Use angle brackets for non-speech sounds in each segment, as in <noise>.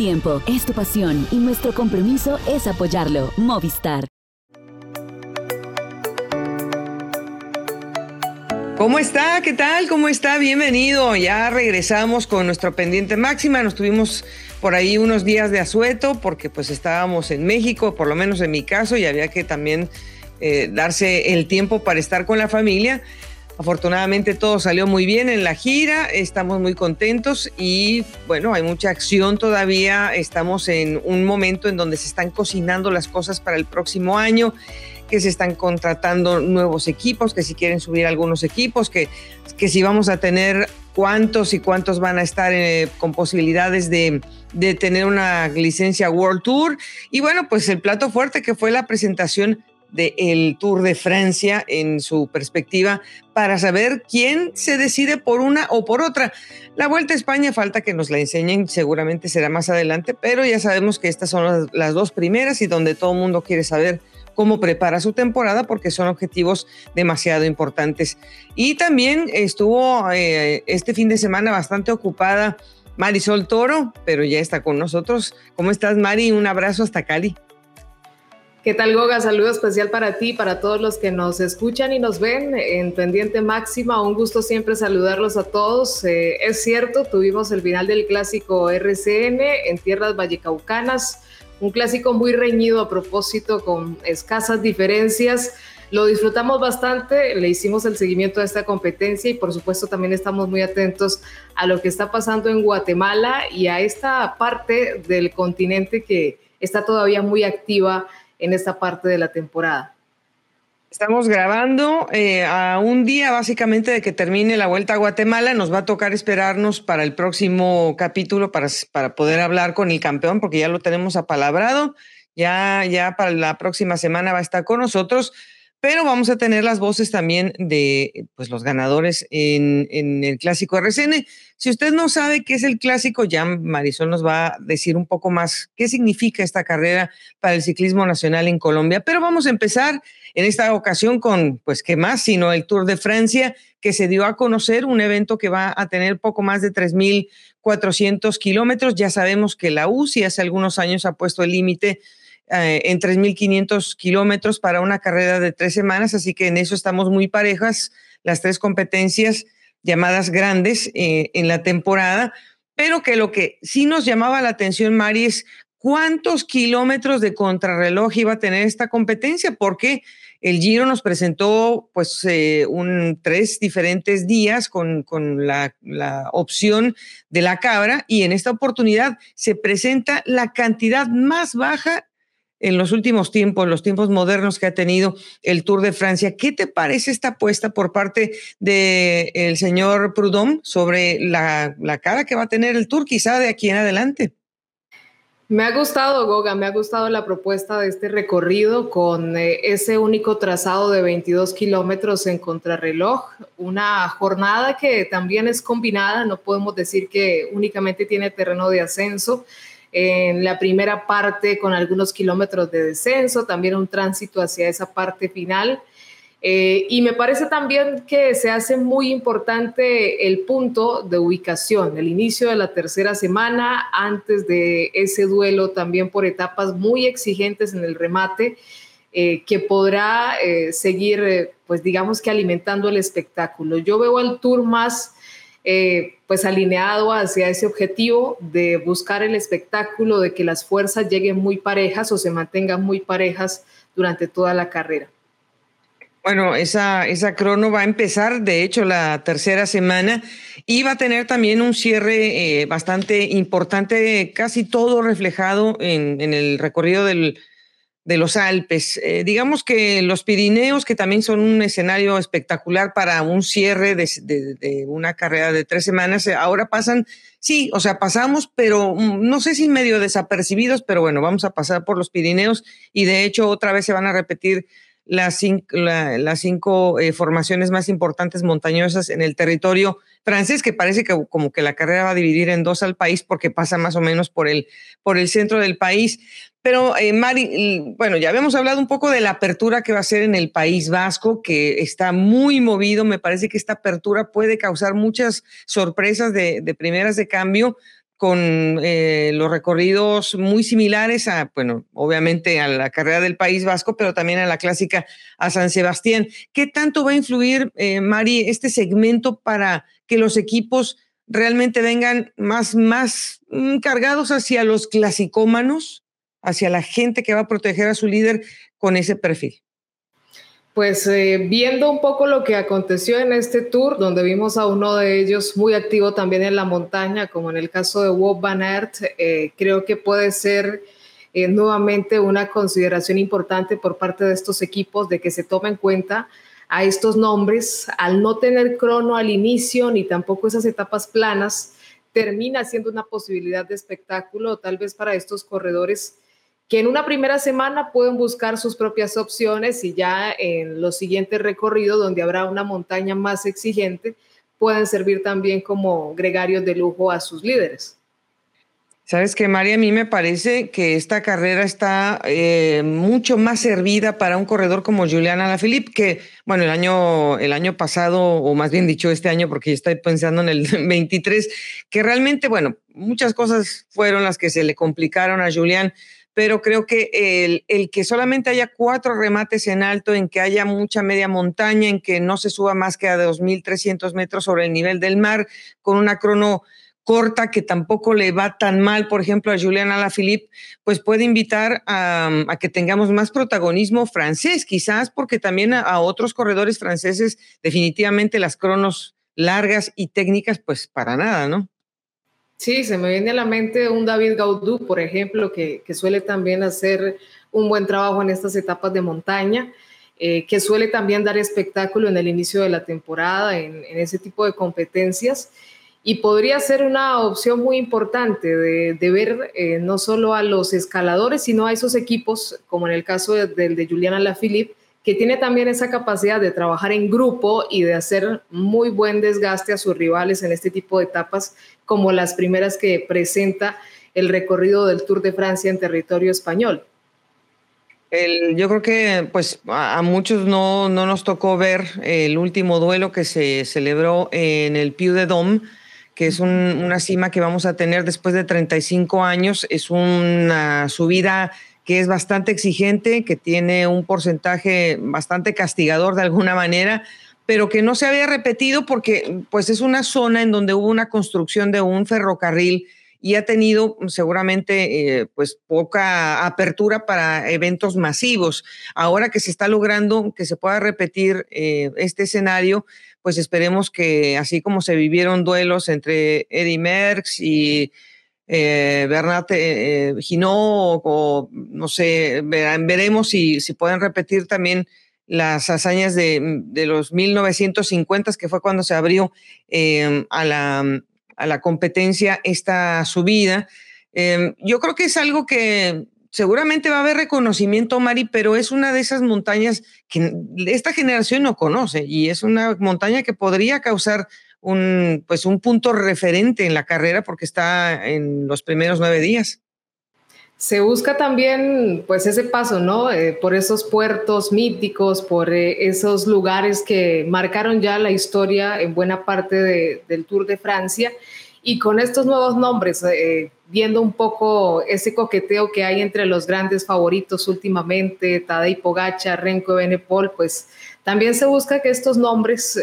tiempo, es tu pasión y nuestro compromiso es apoyarlo. Movistar. ¿Cómo está? ¿Qué tal? ¿Cómo está? Bienvenido. Ya regresamos con nuestro pendiente máxima. Nos tuvimos por ahí unos días de asueto porque pues estábamos en México, por lo menos en mi caso, y había que también eh, darse el tiempo para estar con la familia. Afortunadamente todo salió muy bien en la gira, estamos muy contentos y bueno, hay mucha acción todavía, estamos en un momento en donde se están cocinando las cosas para el próximo año que se están contratando nuevos equipos, que si quieren subir algunos equipos, que, que si vamos a tener cuántos y cuántos van a estar eh, con posibilidades de, de tener una licencia World Tour. Y bueno, pues el plato fuerte que fue la presentación del Tour de Francia en su perspectiva para saber quién se decide por una o por otra. La Vuelta a España falta que nos la enseñen, seguramente será más adelante, pero ya sabemos que estas son las, las dos primeras y donde todo el mundo quiere saber cómo prepara su temporada porque son objetivos demasiado importantes. Y también estuvo eh, este fin de semana bastante ocupada Marisol Toro, pero ya está con nosotros. ¿Cómo estás, Mari? Un abrazo hasta Cali. ¿Qué tal, Goga? Saludo especial para ti, para todos los que nos escuchan y nos ven en Pendiente Máxima. Un gusto siempre saludarlos a todos. Eh, es cierto, tuvimos el final del clásico RCN en tierras vallecaucanas un clásico muy reñido a propósito, con escasas diferencias. Lo disfrutamos bastante, le hicimos el seguimiento a esta competencia y por supuesto también estamos muy atentos a lo que está pasando en Guatemala y a esta parte del continente que está todavía muy activa en esta parte de la temporada. Estamos grabando eh, a un día básicamente de que termine la vuelta a Guatemala. Nos va a tocar esperarnos para el próximo capítulo para, para poder hablar con el campeón, porque ya lo tenemos apalabrado. Ya, ya para la próxima semana va a estar con nosotros pero vamos a tener las voces también de pues, los ganadores en, en, el clásico RCN. Si usted no sabe qué es el clásico, ya Marisol nos va a decir un poco más qué significa esta carrera para el ciclismo nacional en Colombia. Pero vamos a empezar en esta ocasión con, pues, qué más, sino el Tour de Francia, que se dio a conocer, un evento que va a tener poco más de 3.400 kilómetros. Ya sabemos que la UCI hace algunos años ha puesto el límite eh, en 3.500 kilómetros para una carrera de tres semanas, así que en eso estamos muy parejas, las tres competencias llamadas grandes eh, en la temporada, pero que lo que sí nos llamaba la atención, Mari, es cuántos kilómetros de contrarreloj iba a tener esta competencia, porque el Giro nos presentó pues eh, un, tres diferentes días con, con la, la, opción de la cabra y en esta oportunidad se presenta la cantidad más baja en los últimos tiempos, los tiempos modernos que ha tenido el Tour de Francia. ¿Qué te parece esta apuesta por parte del el señor Prudhomme sobre la, la cara que va a tener el Tour quizá de aquí en adelante? Me ha gustado, Goga, me ha gustado la propuesta de este recorrido con eh, ese único trazado de 22 kilómetros en contrarreloj, una jornada que también es combinada, no podemos decir que únicamente tiene terreno de ascenso, en la primera parte con algunos kilómetros de descenso, también un tránsito hacia esa parte final. Eh, y me parece también que se hace muy importante el punto de ubicación, el inicio de la tercera semana, antes de ese duelo también por etapas muy exigentes en el remate, eh, que podrá eh, seguir, pues digamos que alimentando el espectáculo. Yo veo al tour más eh, pues alineado hacia ese objetivo de buscar el espectáculo, de que las fuerzas lleguen muy parejas o se mantengan muy parejas durante toda la carrera. Bueno, esa, esa crono va a empezar, de hecho, la tercera semana y va a tener también un cierre eh, bastante importante, casi todo reflejado en, en el recorrido del, de los Alpes. Eh, digamos que los Pirineos, que también son un escenario espectacular para un cierre de, de, una carrera de tres semanas, eh, ahora pasan, sí, o sea, pasamos, pero mm, no sé si medio desapercibidos, pero bueno, vamos a pasar por los Pirineos y de hecho otra vez se van a repetir las cinco, la, las cinco eh, formaciones más importantes montañosas en el territorio francés, que parece que como que la carrera va a dividir en dos al país porque pasa más o menos por el, por el centro del país. Pero, eh, Mari, bueno, ya habíamos hablado un poco de la apertura que va a ser en el País Vasco, que está muy movido. Me parece que esta apertura puede causar muchas sorpresas de, de primeras de cambio con eh, los recorridos muy similares a, bueno, obviamente a la carrera del País Vasco, pero también a la clásica a San Sebastián. ¿Qué tanto va a influir, eh, Mari, este segmento para que los equipos realmente vengan más, más mm, cargados hacia los clasicómanos, hacia la gente que va a proteger a su líder con ese perfil? Pues eh, viendo un poco lo que aconteció en este tour, donde vimos a uno de ellos muy activo también en la montaña, como en el caso de Wout Van Aert, eh, creo que puede ser eh, nuevamente una consideración importante por parte de estos equipos de que se tome en cuenta a estos nombres, al no tener crono al inicio ni tampoco esas etapas planas, termina siendo una posibilidad de espectáculo, tal vez para estos corredores que en una primera semana pueden buscar sus propias opciones y ya en los siguientes recorridos, donde habrá una montaña más exigente, pueden servir también como gregarios de lujo a sus líderes. Sabes que, María, a mí me parece que esta carrera está eh, mucho más servida para un corredor como Juliana Alaphilippe, que, bueno, el año, el año pasado, o más bien dicho este año, porque estoy pensando en el <laughs> 23, que realmente, bueno, muchas cosas fueron las que se le complicaron a Julián pero creo que el, el, que solamente haya cuatro remates en alto, en que haya mucha media montaña, en que no se suba más que a 2.300 metros sobre el nivel del mar, con una crono corta que tampoco le va tan mal, por ejemplo, a Julian Alaphilippe, pues puede invitar a, que tengamos más protagonismo francés, quizás porque también a, a otros corredores franceses definitivamente las cronos largas y técnicas, pues para nada, ¿no? Sí, se me viene a la mente un David Gaudú, por ejemplo, que, suele también hacer un buen trabajo en estas etapas de montaña, eh, que suele también dar espectáculo en el inicio de la temporada, en, ese tipo de competencias. Y podría ser una opción muy importante de, ver eh, no solo a los escaladores, sino a esos equipos, como en el caso del de, de Juliana Lafilippe, que tiene también esa capacidad de trabajar en grupo y de hacer muy buen desgaste a sus rivales en este tipo de etapas como las primeras que presenta el recorrido del Tour de Francia en territorio español. yo creo que pues a, muchos no, no, nos tocó ver el último duelo que se celebró en el Piu de Dom, que es una cima que vamos a tener después de 35 años. Es una subida que es bastante exigente, que tiene un porcentaje bastante castigador de alguna manera, pero que no se había repetido porque pues es una zona en donde hubo una construcción de un ferrocarril y ha tenido seguramente eh, pues poca apertura para eventos masivos. Ahora que se está logrando que se pueda repetir eh, este escenario, pues esperemos que así como se vivieron duelos entre Eddie Merckx y eh, Bernat eh, o, no sé, veremos si, si pueden repetir también las hazañas de, los 1950, que fue cuando se abrió em, a, la, a, la, competencia esta subida. Em, yo creo que es algo que seguramente va a haber reconocimiento, Mari, pero es una de esas montañas que esta generación no conoce y es una montaña que podría causar un, pues un punto referente en la carrera porque está en los primeros nueve días se busca también pues ese paso, ¿no? Eh, por esos puertos míticos, por eh, esos lugares que marcaron ya la historia en buena parte del Tour de Francia. Y con estos nuevos nombres, eh, viendo un poco ese coqueteo que hay entre los grandes favoritos últimamente, Tadej Pogacar, Renko Benepol, pues también se busca que estos nombres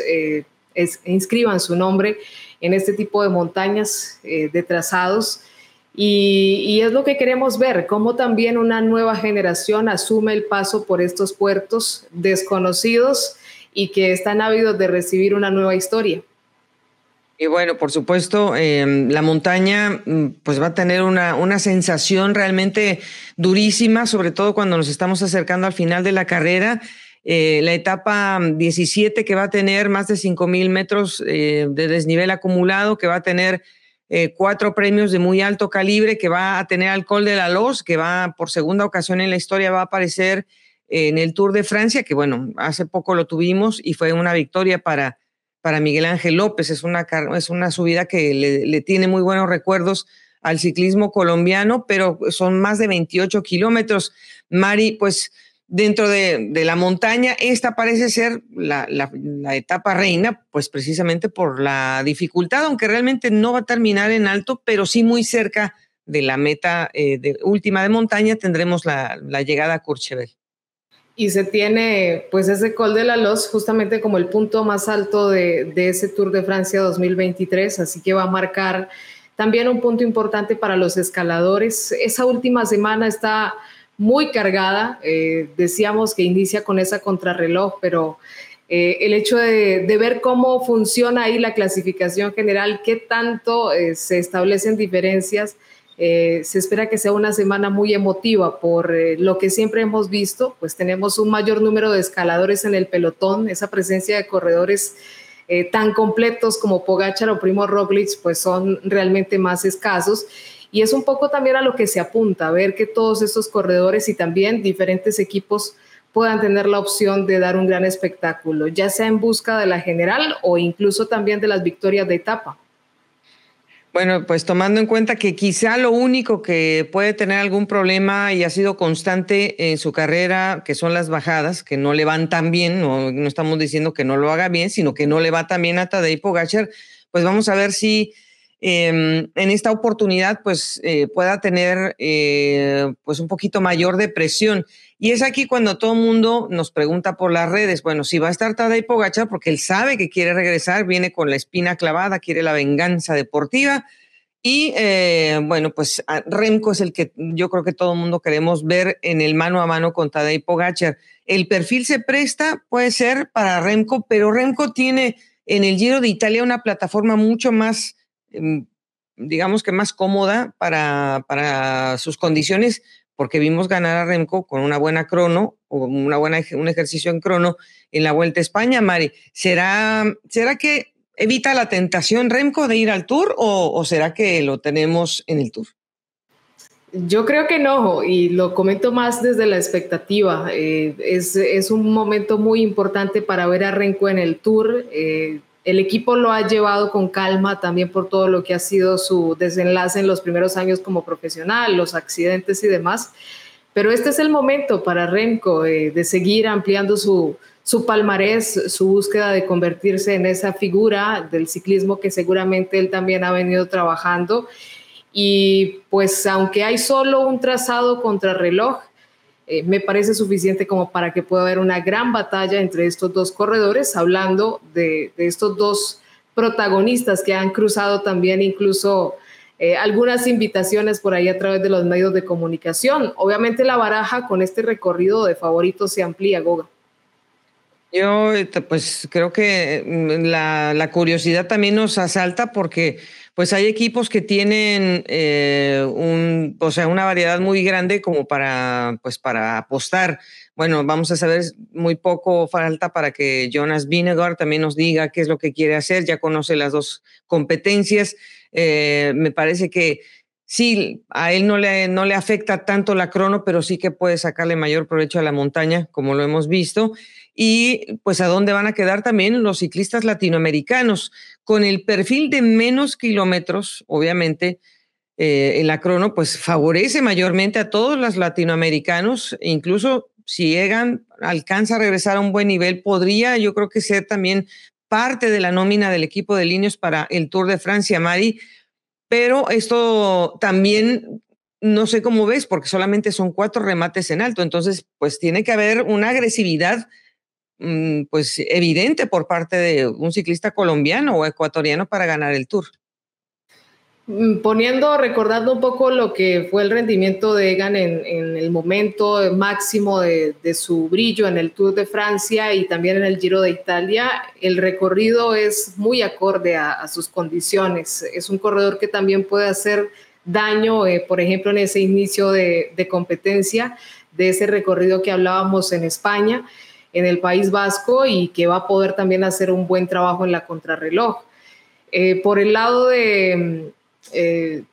inscriban su nombre en este tipo de montañas, de trazados y, es lo que queremos ver, cómo también una nueva generación asume el paso por estos puertos desconocidos y que están ávidos de recibir una nueva historia. Y bueno, por supuesto, em, la montaña mm, pues va a tener una, una, sensación realmente durísima, sobre todo cuando nos estamos acercando al final de la carrera. Eh, la etapa 17 que va a tener más de 5.000 metros eh, de desnivel acumulado, que va a tener eh, cuatro premios de muy alto calibre que va a tener alcohol de la Los, que va por segunda ocasión en la historia, va a aparecer en el Tour de Francia, que bueno, hace poco lo tuvimos y fue una victoria para, para Miguel Ángel López. Es una, es una subida que le, le tiene muy buenos recuerdos al ciclismo colombiano, pero son más de 28 kilómetros. Mari, pues dentro de, la montaña, esta parece ser la, etapa reina, pues precisamente por la dificultad, aunque realmente no va a terminar en alto, pero sí muy cerca de la meta eh, de, última de montaña tendremos la, llegada a Courchevel. Y se tiene pues ese Col de la Loz justamente como el punto más alto de, de ese Tour de Francia 2023, así que va a marcar también un punto importante para los escaladores. Esa última semana está muy cargada. Eh, decíamos que inicia con esa contrarreloj, pero eh, el hecho de, ver cómo funciona ahí la clasificación general, qué tanto eh, se establecen diferencias, se espera que sea una semana muy emotiva. Por lo que siempre hemos visto, pues tenemos un mayor número de escaladores en el pelotón, esa presencia de corredores tan completos como Pogachar o Primo Roglic, pues son realmente más escasos y es un poco también a lo que se apunta, a ver que todos estos corredores y también diferentes equipos puedan tener la opción de dar un gran espectáculo, ya sea en busca de la general o incluso también de las victorias de etapa. Bueno, pues tomando en cuenta que quizá lo único que puede tener algún problema y ha sido constante en su carrera, que son las bajadas, que no le van tan bien, no, no estamos diciendo que no lo haga bien, sino que no le va tan bien a Tadej Pogacar, pues vamos a ver si Em, en esta oportunidad pues eh, pueda tener eh, pues un poquito mayor de presión. Y es aquí cuando todo el mundo nos pregunta por las redes, bueno, si va a estar Tadej Pogacar porque él sabe que quiere regresar, viene con la espina clavada, quiere la venganza deportiva. Y eh, bueno, pues Remco es el que yo creo que todo el mundo queremos ver en el mano a mano con Tadej Pogacar. El perfil se presta, puede ser para Remco, pero Remco tiene en el Giro de Italia una plataforma mucho más digamos que más cómoda para, para sus condiciones, porque vimos ganar a Remco con una buena crono o una buena, un ejercicio en crono en la Vuelta a España, Mari. ¿Será, ¿Será que evita la tentación Remco de ir al Tour o, será que lo tenemos en el Tour? Yo creo que no, y lo comento más desde la expectativa. Eh, es, es, un momento muy importante para ver a Renko en el Tour. Eh, el equipo lo ha llevado con calma también por todo lo que ha sido su desenlace en los primeros años como profesional, los accidentes y demás. Pero este es el momento para Remco eh, de seguir ampliando su, su palmarés, su búsqueda de convertirse en esa figura del ciclismo que seguramente él también ha venido trabajando. Y pues aunque hay solo un trazado contra reloj, eh, me parece suficiente como para que pueda haber una gran batalla entre estos dos corredores, hablando de, estos dos protagonistas que han cruzado también incluso eh, algunas invitaciones por ahí a través de los medios de comunicación. Obviamente la baraja con este recorrido de favoritos se amplía, Goga. Yo este, pues creo que mm, la, la curiosidad también nos asalta porque pues hay equipos que tienen eh, un, o sea, una variedad muy grande como para, pues para apostar. Bueno, vamos a saber muy poco falta para que Jonas Vinegar también nos diga qué es lo que quiere hacer. Ya conoce las dos competencias. Eh, me parece que sí, a él no le, no le afecta tanto la crono, pero sí que puede sacarle mayor provecho a la montaña, como lo hemos visto. Y pues a dónde van a quedar también los ciclistas latinoamericanos con el perfil de menos kilómetros, obviamente, eh, en la crono, pues favorece mayormente a todos los latinoamericanos, incluso si Egan alcanza a regresar a un buen nivel, podría yo creo que ser también parte de la nómina del equipo de líneas para el Tour de Francia, Mari, pero esto también no sé cómo ves, porque solamente son cuatro remates en alto, entonces pues tiene que haber una agresividad pues evidente por parte de un ciclista colombiano o ecuatoriano para ganar el Tour. Mm, poniendo, recordando un poco lo que fue el rendimiento de Egan en, el momento máximo de, su brillo en el Tour de Francia y también en el Giro de Italia, el recorrido es muy acorde a, sus condiciones. Es un corredor que también puede hacer daño, eh, por ejemplo, en ese inicio de, de competencia, de ese recorrido que hablábamos en España en el País Vasco y que va a poder también hacer un buen trabajo en la contrarreloj. Eh, por el lado de eh,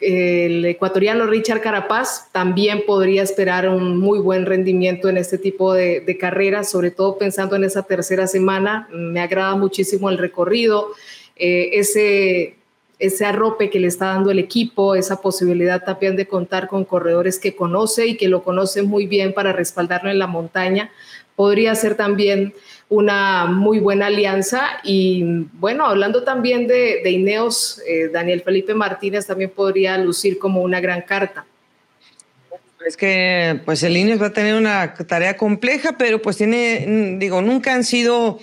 el ecuatoriano Richard Carapaz también podría esperar un muy buen rendimiento en este tipo de, carreras, sobre todo pensando en esa tercera semana. Me agrada muchísimo el recorrido, eh, ese ese arrope que le está dando el equipo, esa posibilidad también de contar con corredores que conoce y que lo conocen muy bien para respaldarlo en la montaña, podría ser también una muy buena alianza. Y bueno, hablando también de, Ineos, eh, Daniel Felipe Martínez también podría lucir como una gran carta. Es que pues el Ineos va a tener una tarea compleja, pero pues tiene, digo, nunca han sido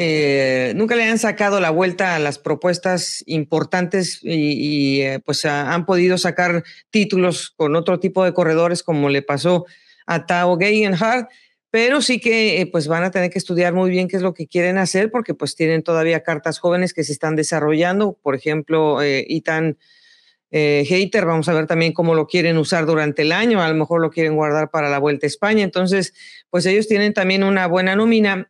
eh, nunca le han sacado la vuelta a las propuestas importantes y, eh, pues han podido sacar títulos con otro tipo de corredores como le pasó a Tao Gegenhardt, pero sí que eh, pues van a tener que estudiar muy bien qué es lo que quieren hacer porque pues tienen todavía cartas jóvenes que se están desarrollando, por ejemplo, Itan Hater, vamos a ver también cómo lo quieren usar durante el año, a lo mejor lo quieren guardar para la Vuelta a España, entonces pues ellos tienen también una buena nómina.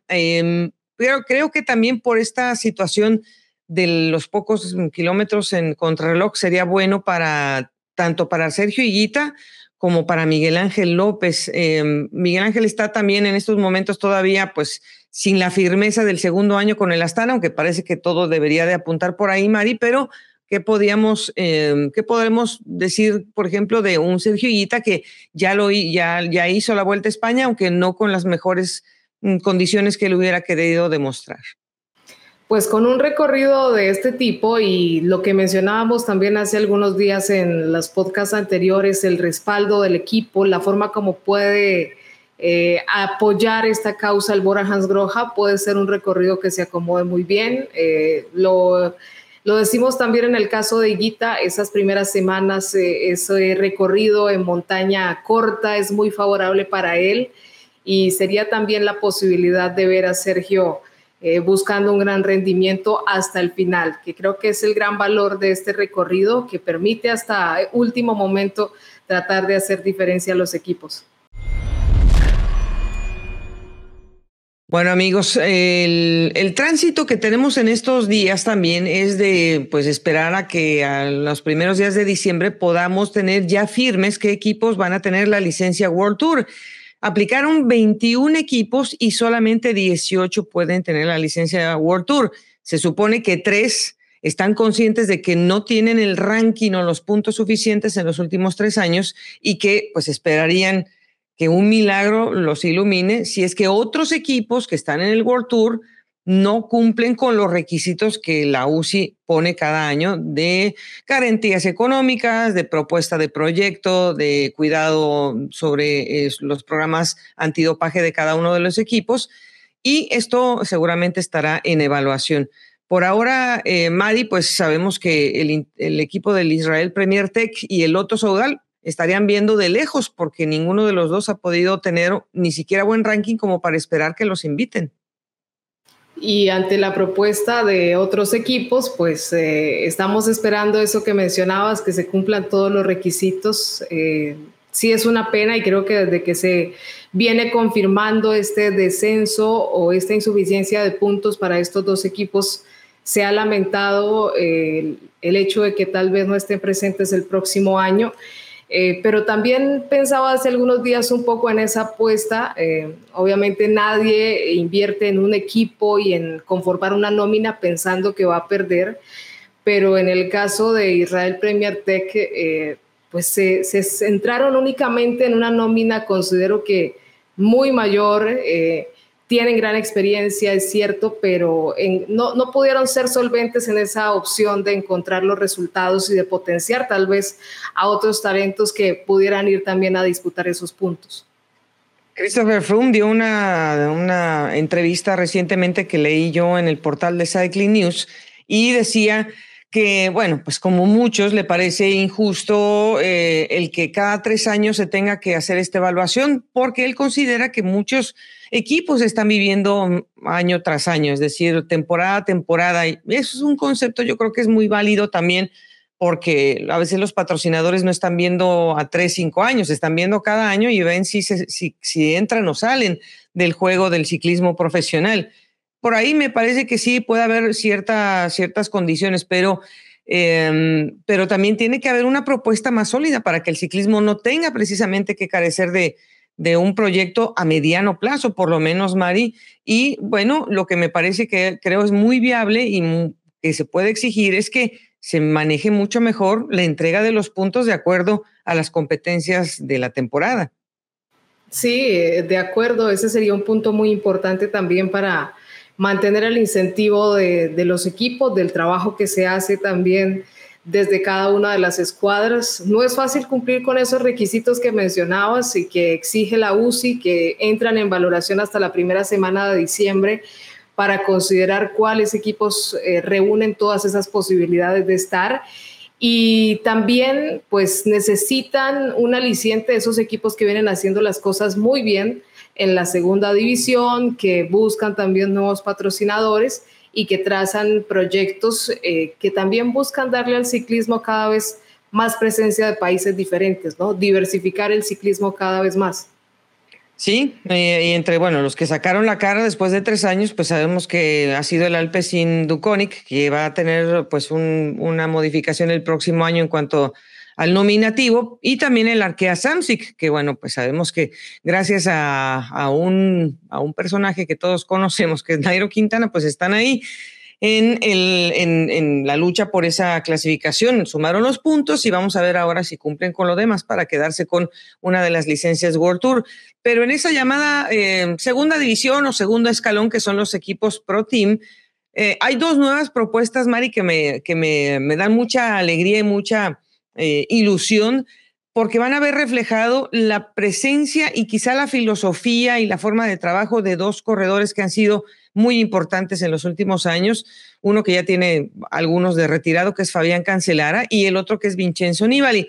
Pero creo que también por esta situación de los pocos kilómetros en contrarreloj sería bueno para tanto para Sergio Higuita como para Miguel Ángel López. Em, Miguel Ángel está también en estos momentos todavía pues sin la firmeza del segundo año con el Astana, aunque parece que todo debería de apuntar por ahí, Mari, pero ¿qué podríamos, em, qué podemos decir, por ejemplo, de un Sergio Higuita que ya, lo, ya, ya hizo la Vuelta a España, aunque no con las mejores condiciones que él hubiera querido demostrar. Pues con un recorrido de este tipo y lo que mencionábamos también hace algunos días en los podcasts anteriores, el respaldo del equipo, la forma como puede eh, apoyar esta causa el Bora Hans Groja, puede ser un recorrido que se acomode muy bien. Eh, lo, lo, decimos también en el caso de Guita, esas primeras semanas, eh, ese recorrido en montaña corta es muy favorable para él y sería también la posibilidad de ver a Sergio eh, buscando un gran rendimiento hasta el final, que creo que es el gran valor de este recorrido que permite hasta último momento tratar de hacer diferencia a los equipos. Bueno amigos, el, el, tránsito que tenemos en estos días también es de pues esperar a que a los primeros días de diciembre podamos tener ya firmes qué equipos van a tener la licencia World Tour. Aplicaron 21 equipos y solamente 18 pueden tener la licencia World Tour. Se supone que tres están conscientes de que no tienen el ranking o los puntos suficientes en los últimos tres años y que pues esperarían que un milagro los ilumine si es que otros equipos que están en el World Tour no cumplen con los requisitos que la UCI pone cada año de garantías económicas, de propuesta de proyecto, de cuidado sobre los programas antidopaje de cada uno de los equipos. Y esto seguramente estará en evaluación. Por ahora, eh, Madi, pues sabemos que el, el, equipo del Israel Premier Tech y el Loto Saudal estarían viendo de lejos porque ninguno de los dos ha podido tener ni siquiera buen ranking como para esperar que los inviten y ante la propuesta de otros equipos, pues eh, estamos esperando eso que mencionabas, que se cumplan todos los requisitos. Eh, sí es una pena y creo que desde que se viene confirmando este descenso o esta insuficiencia de puntos para estos dos equipos, se ha lamentado eh, el hecho de que tal vez no estén presentes el próximo año. Eh, pero también pensaba hace algunos días un poco en esa apuesta. Eh, obviamente nadie invierte en un equipo y en conformar una nómina pensando que va a perder, pero en el caso de Israel Premier Tech, eh, pues se, se, centraron únicamente en una nómina, considero que muy mayor tienen gran experiencia, es cierto, pero no, no, pudieron ser solventes en esa opción de encontrar los resultados y de potenciar tal vez a otros talentos que pudieran ir también a disputar esos puntos. Christopher Froome dio una, una entrevista recientemente que leí yo en el portal de Cycling News y decía que, bueno, pues como muchos le parece injusto eh, el que cada tres años se tenga que hacer esta evaluación, porque él considera que muchos equipos están viviendo año tras año, es decir, temporada a temporada. Y eso es un concepto, yo creo que es muy válido también, porque a veces los patrocinadores no están viendo a tres, cinco años, están viendo cada año y ven si, si, si entran o salen del juego del ciclismo profesional por ahí me parece que sí puede haber cierta, ciertas condiciones, pero, em, pero también tiene que haber una propuesta más sólida para que el ciclismo no tenga precisamente que carecer de, de un proyecto a mediano plazo, por lo menos, Mari. Y bueno, lo que me parece que creo es muy viable y que se puede exigir es que se maneje mucho mejor la entrega de los puntos de acuerdo a las competencias de la temporada. Sí, de acuerdo, ese sería un punto muy importante también para mantener el incentivo de, los equipos, del trabajo que se hace también desde cada una de las escuadras. No es fácil cumplir con esos requisitos que mencionabas y que exige la UCI, que entran en valoración hasta la primera semana de diciembre para considerar cuáles equipos eh, reúnen todas esas posibilidades de estar. Y también pues necesitan un aliciente de esos equipos que vienen haciendo las cosas muy bien en la segunda división, que buscan también nuevos patrocinadores y que trazan proyectos eh, que también buscan darle al ciclismo cada vez más presencia de países diferentes, ¿no? Diversificar el ciclismo cada vez más. Sí, eh, y entre, bueno, los que sacaron la cara después de tres años, pues sabemos que ha sido el Alpecin Duconic, que va a tener pues una modificación el próximo año en cuanto al nominativo y también el Arkea Samsic, que bueno, pues sabemos que gracias a, un, a un personaje que todos conocemos, que es Nairo Quintana, pues están ahí en, el, en, la lucha por esa clasificación. Sumaron los puntos y vamos a ver ahora si cumplen con lo demás para quedarse con una de las licencias World Tour. Pero en esa llamada eh, segunda división o segundo escalón, que son los equipos Pro Team, eh, hay dos nuevas propuestas, Mari, que me, que me, me dan mucha alegría y mucha eh, ilusión porque van a ver reflejado la presencia y quizá la filosofía y la forma de trabajo de dos corredores que han sido muy importantes en los últimos años. Uno que ya tiene algunos de retirado, que es Fabián Cancelara, y el otro que es Vincenzo Nibali.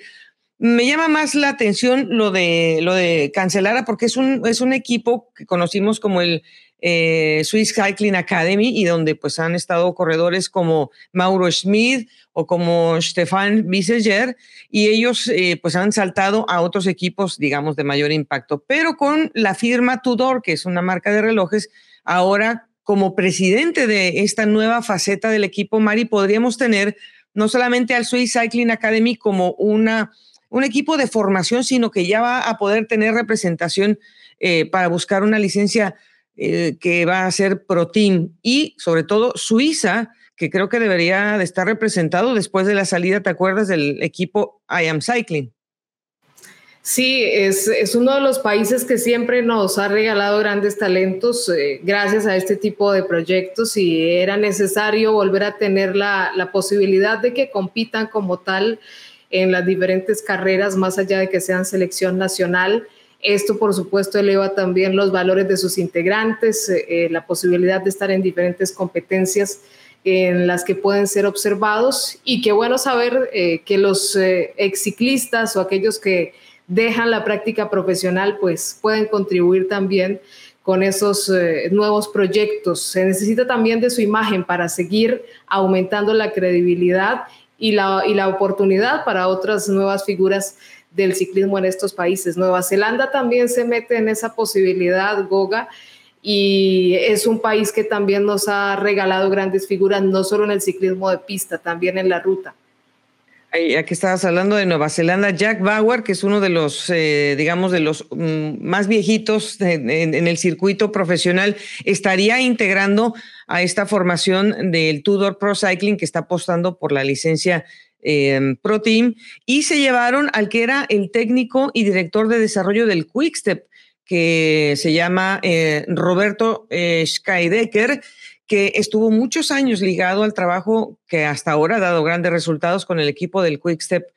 Me llama más la atención lo de, lo de Cancelara porque es un, es un equipo que conocimos como el eh, Swiss Cycling Academy y donde pues han estado corredores como Mauro Schmid o como Stefan Wieseger y ellos eh, pues han saltado a otros equipos digamos de mayor impacto. Pero con la firma Tudor que es una marca de relojes ahora como presidente de esta nueva faceta del equipo Mari podríamos tener no solamente al Swiss Cycling Academy como una un equipo de formación sino que ya va a poder tener representación eh, para buscar una licencia eh, que va a ser ProTeam y sobre todo Suiza, que creo que debería de estar representado después de la salida, ¿te acuerdas del equipo I Am Cycling? Sí, es, es, uno de los países que siempre nos ha regalado grandes talentos eh, gracias a este tipo de proyectos y era necesario volver a tener la, la, posibilidad de que compitan como tal en las diferentes carreras, más allá de que sean selección nacional. Esto, por supuesto, eleva también los valores de sus integrantes, eh, eh, la posibilidad de estar en diferentes competencias en las que pueden ser observados y qué bueno saber eh, que los ex ciclistas o aquellos que dejan la práctica profesional pues pueden contribuir también con esos nuevos proyectos. Se necesita también de su imagen para seguir aumentando la credibilidad y la, y la oportunidad para otras nuevas figuras del ciclismo en estos países. Nueva Zelanda también se mete en esa posibilidad, Goga, y es un país que también nos ha regalado grandes figuras, no solo en el ciclismo de pista, también en la ruta. Aquí estabas hablando de Nueva Zelanda, Jack Bauer, que es uno de los, eh, digamos, de los mm, más viejitos en, el circuito profesional, estaría integrando a esta formación del Tudor Pro Cycling que está apostando por la licencia eh, Pro Team y se llevaron al que era el técnico y director de desarrollo del Quickstep, que se llama eh, Roberto eh, que estuvo muchos años ligado al trabajo que hasta ahora ha dado grandes resultados con el equipo del Quickstep.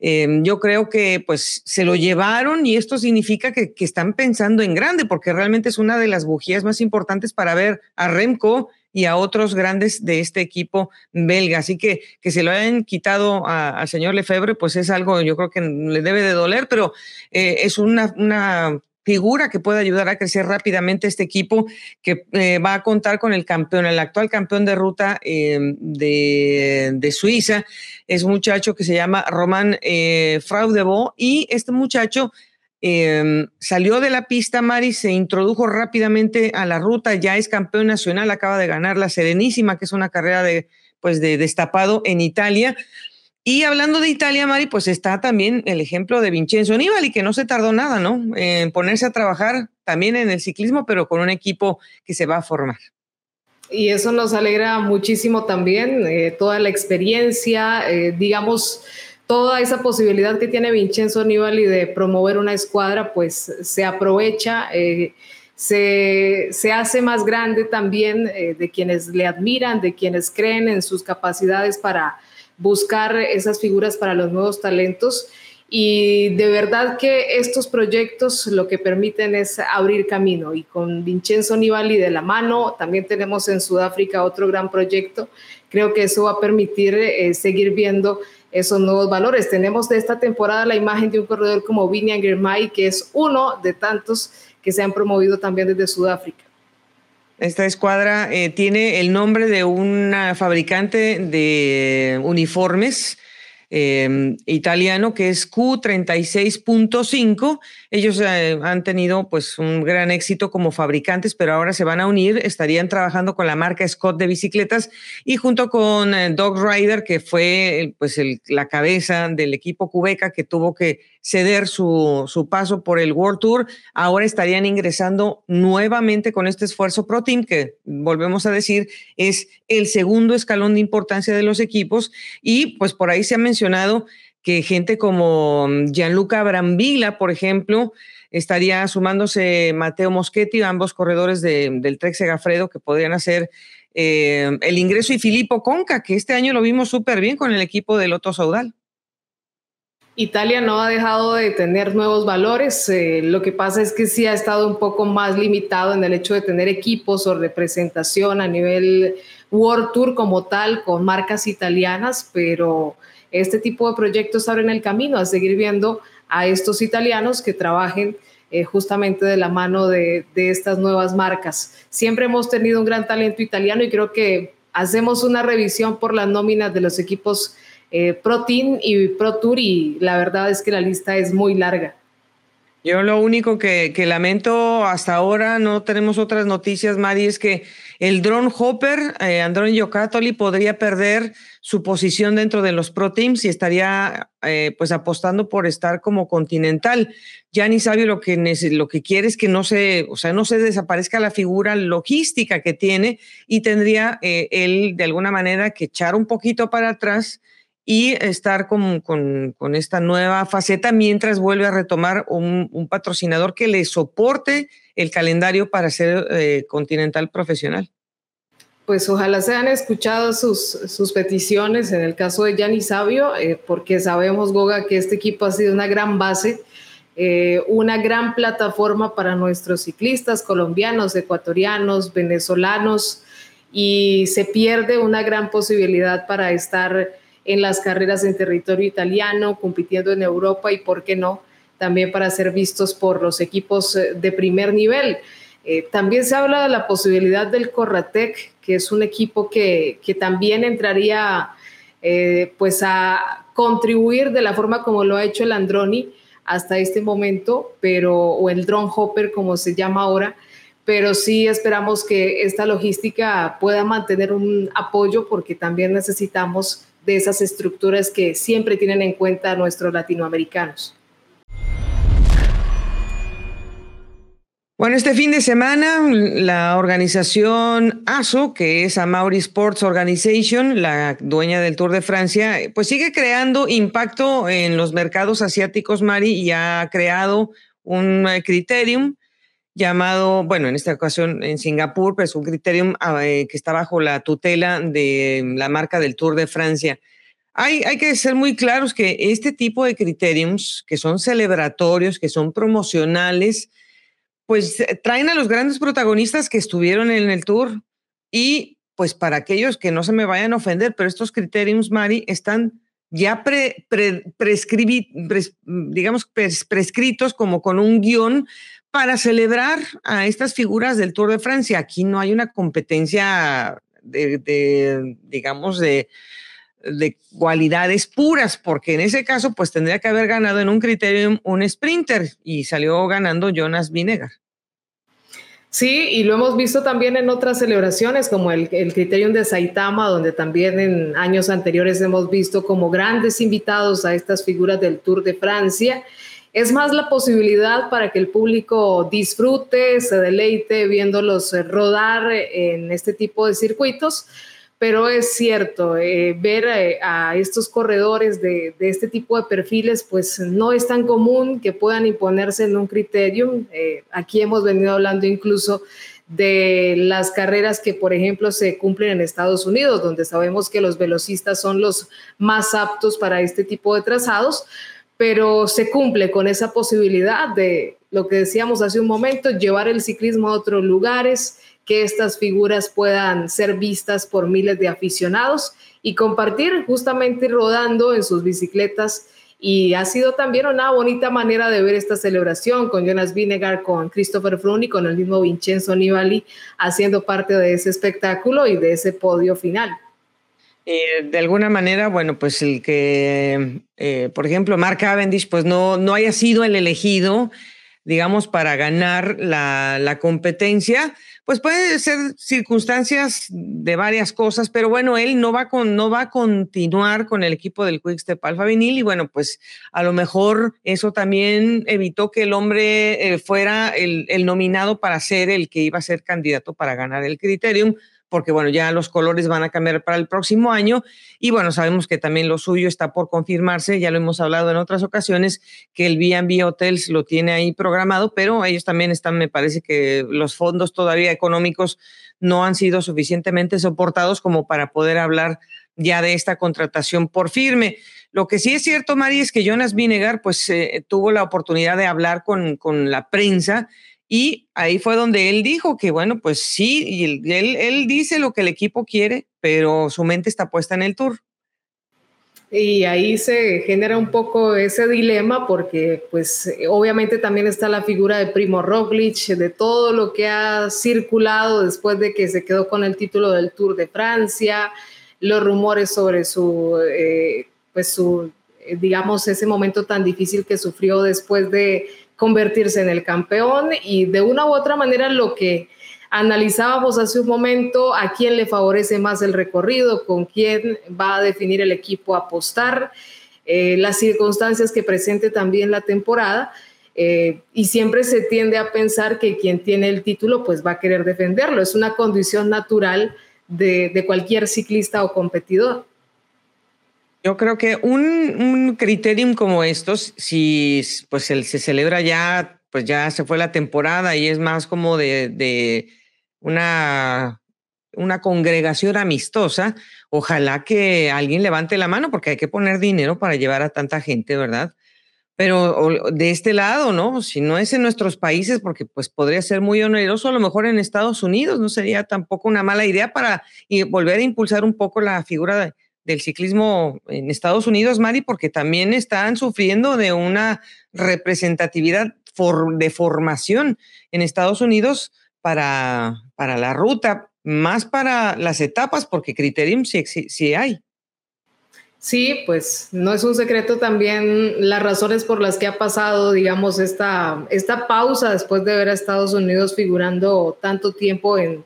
Em, yo creo que pues se lo llevaron y esto significa que, que, están pensando en grande porque realmente es una de las bujías más importantes para ver a Remco y a otros grandes de este equipo belga. Así que que se lo hayan quitado al señor Lefebvre, pues es algo, yo creo que le debe de doler, pero eh, es una, una figura que puede ayudar a crecer rápidamente este equipo que eh, va a contar con el campeón, el actual campeón de ruta eh, de, de, Suiza, es un muchacho que se llama Román Fraudebo y este muchacho Em, salió de la pista, Mari, se introdujo rápidamente a la ruta, ya es campeón nacional, acaba de ganar la Serenísima, que es una carrera de, pues, de destapado en Italia. Y hablando de Italia, Mari, pues está también el ejemplo de Vincenzo Nibali, que no se tardó nada, ¿no? En ponerse a trabajar también en el ciclismo, pero con un equipo que se va a formar. Y eso nos alegra muchísimo también, eh, toda la experiencia, eh, digamos, toda esa posibilidad que tiene Vincenzo Nibali de promover una escuadra, pues se aprovecha, eh, se, se, hace más grande también de quienes le admiran, de quienes creen en sus capacidades para buscar esas figuras para los nuevos talentos. Y de verdad que estos proyectos lo que permiten es abrir camino. Y con Vincenzo Nibali de la mano, también tenemos en Sudáfrica otro gran proyecto. Creo que eso va a permitir eh, seguir viendo esos nuevos valores. Tenemos de esta temporada la imagen de un corredor como Vinian Girmay, que es uno de tantos que se han promovido también desde Sudáfrica. Esta escuadra eh, tiene el nombre de una fabricante de uniformes Em, italiano que es Q36.5. Ellos eh, han tenido pues un gran éxito como fabricantes, pero ahora se van a unir, estarían trabajando con la marca Scott de bicicletas y junto con eh, Dog Rider, que fue pues la cabeza del equipo Cubeca que tuvo que ceder su, su paso por el World Tour, ahora estarían ingresando nuevamente con este esfuerzo Pro Team, que volvemos a decir es el segundo escalón de importancia de los equipos y pues por ahí se ha mencionado que gente como Gianluca Brambilla, por ejemplo, estaría sumándose Mateo Moschetti, ambos corredores del Trek Segafredo que podrían hacer eh, el ingreso y Filippo Conca, que este año lo vimos súper bien con el equipo del Loto Saudal. Italia no ha dejado de tener nuevos valores. Eh, lo que pasa es que sí ha estado un poco más limitado en el hecho de tener equipos o representación a nivel World Tour como tal, con marcas italianas, pero este tipo de proyectos abren el camino a seguir viendo a estos italianos que trabajen eh, justamente de la mano de, estas nuevas marcas. Siempre hemos tenido un gran talento italiano y creo que hacemos una revisión por las nóminas de los equipos eh, Pro Team y Pro Tour y la verdad es que la lista es muy larga. Yo lo único que, lamento hasta ahora, no tenemos otras noticias, Mari, es que el drone Hopper, eh, Andron Yocatoli, podría perder su posición dentro de los Pro Teams y estaría eh, pues apostando por estar como continental. Ya ni sabe lo que, lo que quiere es que no se, o sea, no se desaparezca la figura logística que tiene y tendría eh, él de alguna manera que echar un poquito para atrás y estar con, con, esta nueva faceta mientras vuelve a retomar un, patrocinador que le soporte el calendario para ser eh, continental profesional. Pues ojalá se han escuchado sus, sus peticiones en el caso de Gianni Sabio, eh, porque sabemos, Goga, que este equipo ha sido una gran base, eh, una gran plataforma para nuestros ciclistas colombianos, ecuatorianos, venezolanos, y se pierde una gran posibilidad para estar en las carreras en territorio italiano, compitiendo en Europa y, ¿por qué no?, también para ser vistos por los equipos eh, de primer nivel. Eh, también se habla de la posibilidad del Corratec, que es un equipo que, que también entraría eh, pues a contribuir de la forma como lo ha hecho el Androni hasta este momento, pero, o el Drone Hopper, como se llama ahora, pero sí esperamos que esta logística pueda mantener un apoyo porque también necesitamos de esas estructuras que siempre tienen en cuenta a nuestros latinoamericanos. Bueno, este fin de semana la organización ASO, que es Amauri Sports Organization, la dueña del Tour de Francia, pues sigue creando impacto en los mercados asiáticos, Mari, y ha creado un criterium llamado, bueno, en esta ocasión en Singapur, pues un criterium ah, eh, que está bajo la tutela de la marca del Tour de Francia. Hay, hay, que ser muy claros que este tipo de criteriums, que son celebratorios, que son promocionales, pues eh, traen a los grandes protagonistas que estuvieron en el tour. Y pues para aquellos que no se me vayan a ofender, pero estos criteriums, Mari, están ya pre, digamos, prescritos como con un guion para celebrar a estas figuras del Tour de Francia. Aquí no hay una competencia de, digamos, de, de, cualidades puras, porque en ese caso, pues tendría que haber ganado en un criterio un sprinter y salió ganando Jonas Vinegar. Sí, y lo hemos visto también en otras celebraciones, como el, el Criterium de Saitama, donde también en años anteriores hemos visto como grandes invitados a estas figuras del Tour de Francia. Es más la posibilidad para que el público disfrute, se deleite viéndolos rodar en este tipo de circuitos pero es cierto, eh, ver eh, a estos corredores de, este tipo de perfiles, pues no es tan común que puedan imponerse en un criterio. Eh, aquí hemos venido hablando incluso de las carreras que, por ejemplo, se cumplen en Estados Unidos, donde sabemos que los velocistas son los más aptos para este tipo de trazados, pero se cumple con esa posibilidad de lo que decíamos hace un momento, llevar el ciclismo a otros lugares, que estas figuras puedan ser vistas por miles de aficionados y compartir justamente rodando en sus bicicletas. Y ha sido también una bonita manera de ver esta celebración con Jonas Vinegar, con Christopher Froome y con el mismo Vincenzo Nibali haciendo parte de ese espectáculo y de ese podio final. Eh, de alguna manera, bueno, pues el que, eh, por ejemplo, Mark Cavendish, pues no, no haya sido el elegido, digamos, para ganar la, la competencia, pues puede ser circunstancias de varias cosas, pero bueno, él no va, con, no va a continuar con el equipo del Quickstep Alfa Vinil y bueno, pues a lo mejor eso también evitó que el hombre eh, fuera el, el, nominado para ser el que iba a ser candidato para ganar el Criterium porque bueno, ya los colores van a cambiar para el próximo año y bueno, sabemos que también lo suyo está por confirmarse, ya lo hemos hablado en otras ocasiones, que el B&B Hotels lo tiene ahí programado, pero ellos también están, me parece que los fondos todavía económicos no han sido suficientemente soportados como para poder hablar ya de esta contratación por firme. Lo que sí es cierto, Mari, es que Jonas Vinegar pues eh, tuvo la oportunidad de hablar con, con la prensa y ahí fue donde él dijo que, bueno, pues sí, y él, él, dice lo que el equipo quiere, pero su mente está puesta en el tour. Y ahí se genera un poco ese dilema porque pues obviamente también está la figura de Primo Roglic, de todo lo que ha circulado después de que se quedó con el título del Tour de Francia, los rumores sobre su, eh, pues su, eh, digamos, ese momento tan difícil que sufrió después de convertirse en el campeón y de una u otra manera lo que analizábamos hace un momento, a quién le favorece más el recorrido, con quién va a definir el equipo a apostar, eh, las circunstancias que presente también la temporada. Eh, y siempre se tiende a pensar que quien tiene el título pues va a querer defenderlo. Es una condición natural de, de cualquier ciclista o competidor. Yo creo que un, un criterium como estos, si pues se celebra ya, pues ya se fue la temporada y es más como de, una, una congregación amistosa, ojalá que alguien levante la mano porque hay que poner dinero para llevar a tanta gente, ¿verdad? Pero de este lado, ¿no? Si no es en nuestros países, porque pues podría ser muy oneroso, a lo mejor en Estados Unidos no sería tampoco una mala idea para volver a impulsar un poco la figura de, del ciclismo en Estados Unidos, Mari, porque también están sufriendo de una representatividad de formación en Estados Unidos para, para la ruta, más para las etapas, porque Criterium sí, sí hay. Sí, pues no es un secreto también las razones por las que ha pasado, digamos, esta, esta pausa después de ver a Estados Unidos figurando tanto tiempo en,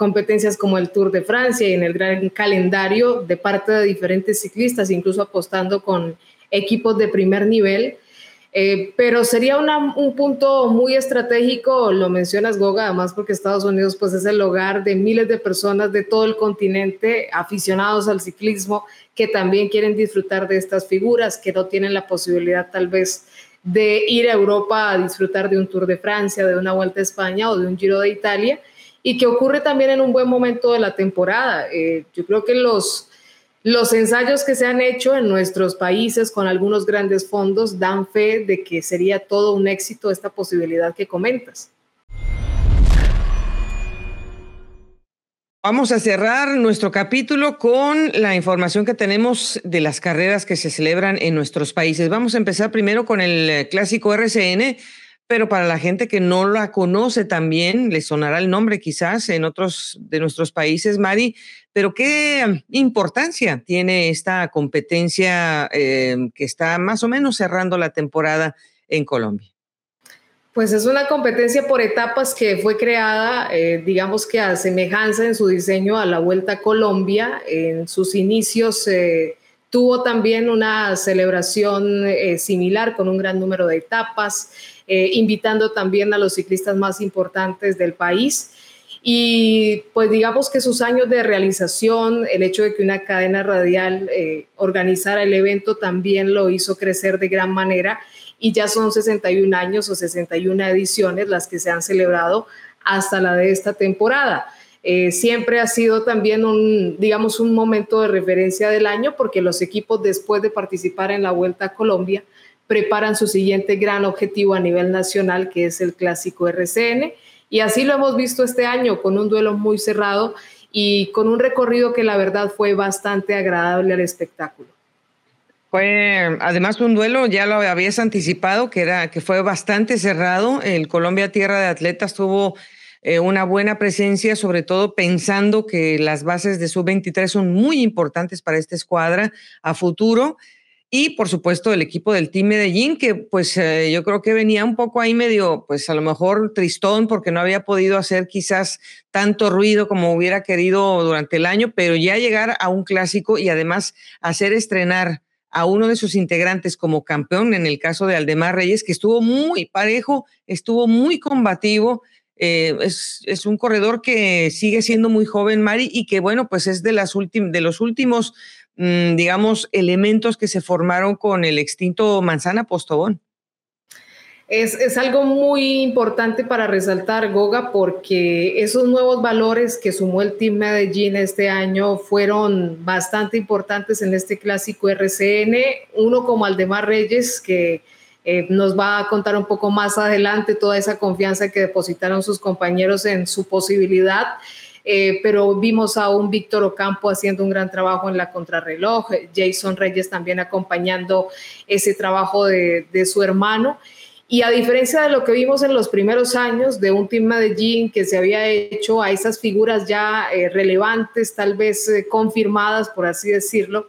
competencias como el Tour de Francia y en el gran calendario de parte de diferentes ciclistas, incluso apostando con equipos de primer nivel. Eh, pero sería un punto muy estratégico, lo mencionas Goga, además porque Estados Unidos pues es el hogar de miles de personas de todo el continente aficionados al ciclismo que también quieren disfrutar de estas figuras, que no tienen la posibilidad tal vez de ir a Europa a disfrutar de un Tour de Francia, de una Vuelta a España o de un Giro de Italia y que ocurre también en un buen momento de la temporada. Eh, yo creo que los, los ensayos que se han hecho en nuestros países con algunos grandes fondos dan fe de que sería todo un éxito esta posibilidad que comentas. Vamos a cerrar nuestro capítulo con la información que tenemos de las carreras que se celebran en nuestros países. Vamos a empezar primero con el clásico RCN, pero para la gente que no la conoce también, le sonará el nombre quizás en otros de nuestros países, Mari, pero ¿qué importancia tiene esta competencia eh, que está más o menos cerrando la temporada en Colombia? Pues es una competencia por etapas que fue creada, eh, digamos que a semejanza en su diseño a la Vuelta a Colombia. En sus inicios tuvo también una celebración eh, similar con un gran número de etapas, eh, invitando también a los ciclistas más importantes del país. Y pues digamos que sus años de realización, el hecho de que una cadena radial eh, organizara el evento también lo hizo crecer de gran manera y ya son 61 años o 61 ediciones las que se han celebrado hasta la de esta temporada. Eh, siempre ha sido también un, digamos, un momento de referencia del año porque los equipos después de participar en la Vuelta a Colombia preparan su siguiente gran objetivo a nivel nacional que es el clásico RCN y así lo hemos visto este año con un duelo muy cerrado y con un recorrido que la verdad fue bastante agradable al espectáculo. Fue además un duelo, ya lo habías anticipado, que era que fue bastante cerrado. El Colombia Tierra de Atletas tuvo eh, una buena presencia, sobre todo pensando que las bases de sub-23 son muy importantes para esta escuadra a futuro. Y por supuesto el equipo del Team Medellín, que pues eh, yo creo que venía un poco ahí medio, pues a lo mejor tristón porque no había podido hacer quizás tanto ruido como hubiera querido durante el año, pero ya llegar a un clásico y además hacer estrenar a uno de sus integrantes como campeón, en el caso de Aldemar Reyes, que estuvo muy parejo, estuvo muy combativo, eh, es, es, un corredor que sigue siendo muy joven, Mari, y que, bueno, pues es de, las de los últimos, digamos, elementos que se formaron con el extinto Manzana Postobón. Es, es, algo muy importante para resaltar, Goga, porque esos nuevos valores que sumó el Team Medellín este año fueron bastante importantes en este clásico RCN. Uno como Aldemar Reyes, que eh, nos va a contar un poco más adelante toda esa confianza que depositaron sus compañeros en su posibilidad. Eh, pero vimos a un Víctor Ocampo haciendo un gran trabajo en la contrarreloj, Jason Reyes también acompañando ese trabajo de, su hermano. Y a diferencia de lo que vimos en los primeros años de un Team Medellín que se había hecho a esas figuras ya eh, relevantes, tal vez confirmadas, por así decirlo,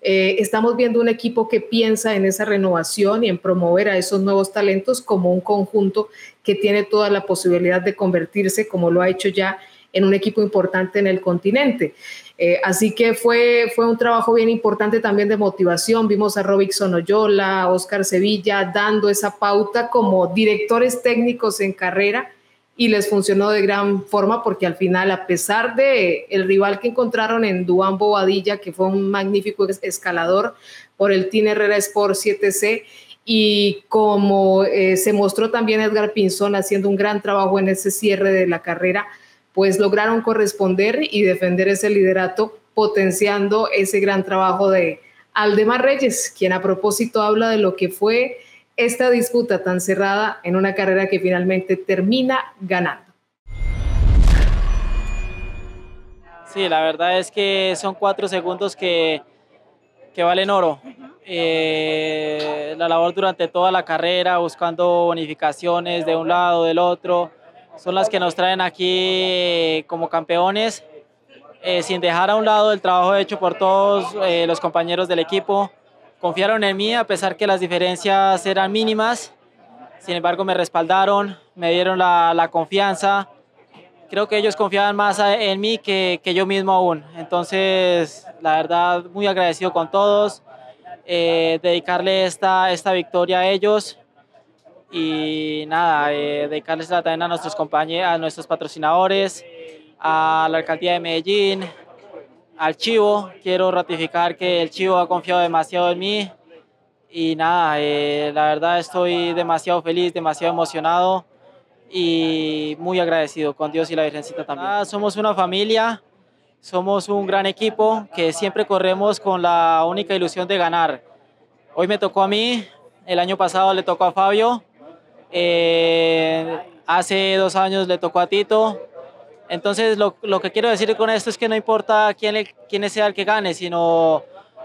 eh, estamos viendo un equipo que piensa en esa renovación y en promover a esos nuevos talentos como un conjunto que tiene toda la posibilidad de convertirse, como lo ha hecho ya, en un equipo importante en el continente. Eh, así que fue, fue un trabajo bien importante también de motivación. Vimos a Robinson Oyola, Oscar Sevilla dando esa pauta como directores técnicos en carrera y les funcionó de gran forma porque al final, a pesar de el rival que encontraron en Duan Bobadilla, que fue un magnífico escalador por el Team Herrera Sport 7C, y como eh, se mostró también Edgar Pinzón haciendo un gran trabajo en ese cierre de la carrera, pues lograron corresponder y defender ese liderato, potenciando ese gran trabajo de Aldemar Reyes, quien a propósito habla de lo que fue esta disputa tan cerrada en una carrera que finalmente termina ganando. Sí, la verdad es que son cuatro segundos que, que valen oro. Eh, la labor durante toda la carrera, buscando bonificaciones de un lado, del otro, son las que nos traen aquí como campeones, eh, sin dejar a un lado el trabajo hecho por todos eh, los compañeros del equipo confiaron en mí a pesar que las diferencias eran mínimas. Sin embargo, me respaldaron, me dieron la, confianza. Creo que ellos confiaban más en mí que, que, yo mismo aún. Entonces, la verdad, muy agradecido con todos. Eh, dedicarle esta, esta victoria a ellos. Y nada, eh, dedicarles también a nuestros compañeros, a nuestros patrocinadores, a la alcaldía de Medellín, al Chivo. Quiero ratificar que el Chivo ha confiado demasiado en mí y nada, eh, la verdad estoy demasiado feliz, demasiado emocionado y muy agradecido con Dios y la Virgencita también. Somos una familia, somos un gran equipo que siempre corremos con la única ilusión de ganar. Hoy me tocó a mí, el año pasado le tocó a Fabio, eh, hace dos años le tocó a Tito, entonces, lo, lo, que quiero decir con esto es que no importa quién, quién sea el que gane, sino,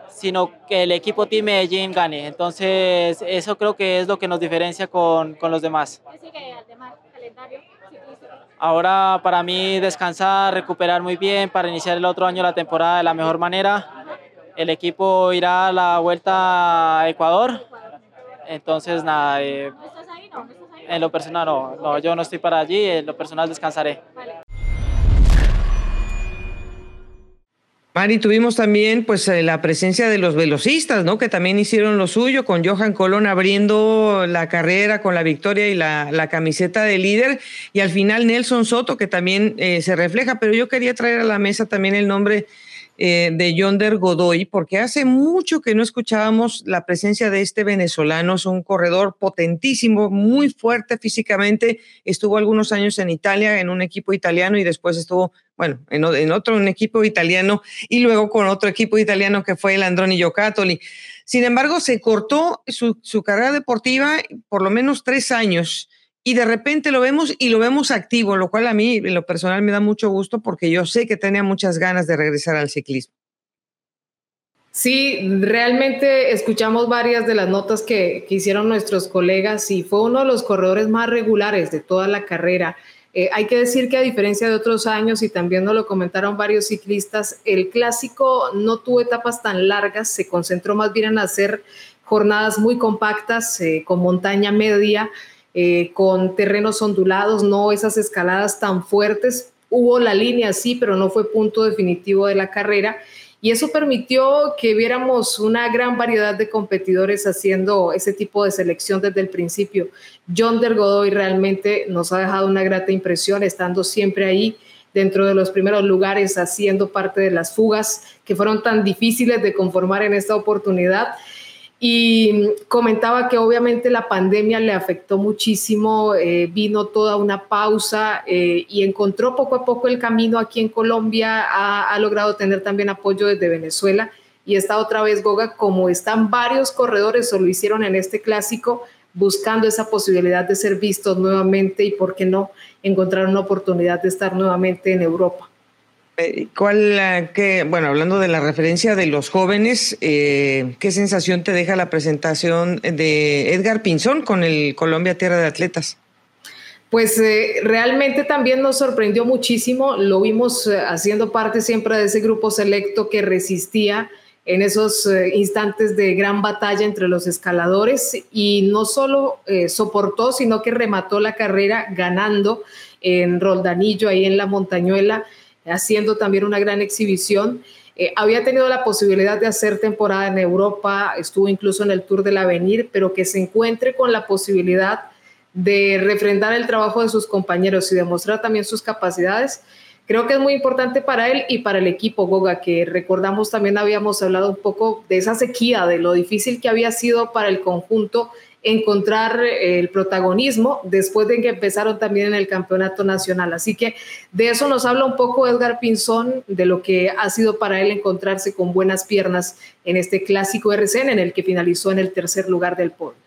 sino que el equipo Team Medellín gane. Entonces, eso creo que es lo que nos diferencia con, con los demás. Ahora, para mí, descansar, recuperar muy bien para iniciar el otro año la temporada de la mejor manera. El equipo irá a la vuelta a Ecuador. Entonces, nada. Eh, en lo personal, no, no, yo no estoy para allí, en lo personal descansaré. Mari, tuvimos también pues eh, la presencia de los velocistas, ¿no? Que también hicieron lo suyo, con Johan Colón abriendo la carrera con la victoria y la, la camiseta de líder, y al final Nelson Soto, que también eh, se refleja, pero yo quería traer a la mesa también el nombre eh, de Yonder Godoy, porque hace mucho que no escuchábamos la presencia de este venezolano. Es un corredor potentísimo, muy fuerte físicamente. Estuvo algunos años en Italia, en un equipo italiano, y después estuvo, bueno, en, otro un equipo italiano, y luego con otro equipo italiano que fue el Androni Giocattoli. Sin embargo, se cortó su, su carrera deportiva por lo menos tres años y de repente lo vemos y lo vemos activo, lo cual a mí en lo personal me da mucho gusto porque yo sé que tenía muchas ganas de regresar al ciclismo. Sí, realmente escuchamos varias de las notas que, hicieron nuestros colegas y fue uno de los corredores más regulares de toda la carrera. Eh, hay que decir que a diferencia de otros años, y también nos lo comentaron varios ciclistas, el clásico no tuvo etapas tan largas, se concentró más bien en hacer jornadas muy compactas, eh, con montaña media, eh, con terrenos ondulados, no esas escaladas tan fuertes. Hubo la línea, sí, pero no fue punto definitivo de la carrera. Y eso permitió que viéramos una gran variedad de competidores haciendo ese tipo de selección desde el principio. John Del Godoy realmente nos ha dejado una grata impresión, estando siempre ahí dentro de los primeros lugares, haciendo parte de las fugas que fueron tan difíciles de conformar en esta oportunidad y comentaba que obviamente la pandemia le afectó muchísimo, eh, vino toda una pausa eh, y encontró poco a poco el camino aquí en Colombia, ha, ha, logrado tener también apoyo desde Venezuela y está otra vez Goga, como están varios corredores o lo hicieron en este clásico, buscando esa posibilidad de ser vistos nuevamente y, ¿por qué no?, encontrar una oportunidad de estar nuevamente en Europa. Eh, ¿Cuál, qué, bueno, hablando de la referencia de los jóvenes, eh, ¿qué sensación te deja la presentación de Edgar Pinzón con el Colombia Tierra de Atletas? Pues eh, realmente también nos sorprendió muchísimo, lo vimos haciendo parte siempre de ese grupo selecto que resistía en esos instantes de gran batalla entre los escaladores. Y no solo soportó, sino que remató la carrera ganando en Roldanillo, ahí en la montañuela haciendo también una gran exhibición. Eh, había tenido la posibilidad de hacer temporada en Europa, estuvo incluso en el Tour del Avenir, pero que se encuentre con la posibilidad de refrendar el trabajo de sus compañeros y demostrar también sus capacidades, creo que es muy importante para él y para el equipo Goga, que recordamos también habíamos hablado un poco de esa sequía, de lo difícil que había sido para el conjunto encontrar eh, el protagonismo después de que empezaron también en el campeonato nacional. Así que de eso nos habla un poco Edgar Pinzón, de lo que ha sido para él encontrarse con buenas piernas en este clásico RCN en el que finalizó en el tercer lugar del podio.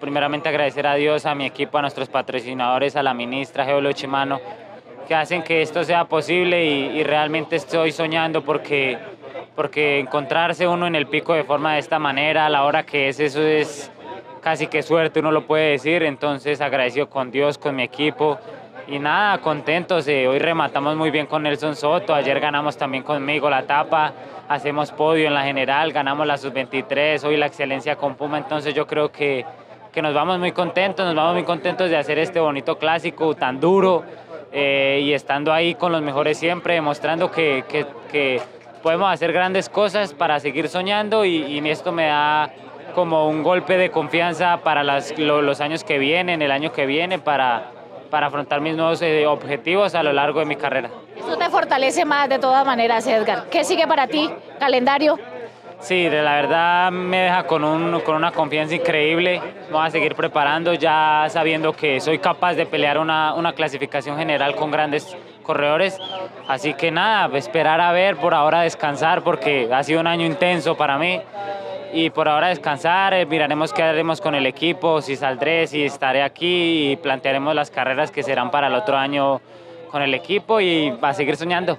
Primeramente agradecer a Dios, a mi equipo, a nuestros patrocinadores, a la ministra Geolo Chimano, que hacen que esto sea posible y, y realmente estoy soñando porque porque encontrarse uno en el pico de forma de esta manera, a la hora que es, eso es casi que suerte, uno lo puede decir, entonces agradecido con Dios, con mi equipo. Y nada, contentos, eh, hoy rematamos muy bien con Nelson Soto, ayer ganamos también conmigo la etapa, hacemos podio en la general, ganamos la sub-23, hoy la excelencia con Puma, entonces yo creo que, que nos vamos muy contentos, nos vamos muy contentos de hacer este bonito clásico tan duro eh, y estando ahí con los mejores siempre, demostrando que, que podemos hacer grandes cosas para seguir soñando y, esto me da como un golpe de confianza para los años que vienen, el año que viene, para, para afrontar mis nuevos eh, objetivos a lo largo de mi carrera. Esto te fortalece más de todas maneras, Edgar. ¿Qué sigue para ti? ¿Calendario? Sí, de la verdad me deja con, un, con una confianza increíble. Voy a seguir preparando ya sabiendo que soy capaz de pelear una, una clasificación general con grandes corredores. Así que nada, esperar a ver, por ahora descansar porque ha sido un año intenso para mí. Y por ahora descansar, eh, miraremos qué haremos con el equipo, si saldré, si estaré aquí y plantearemos las carreras que serán para el otro año con el equipo y a seguir soñando.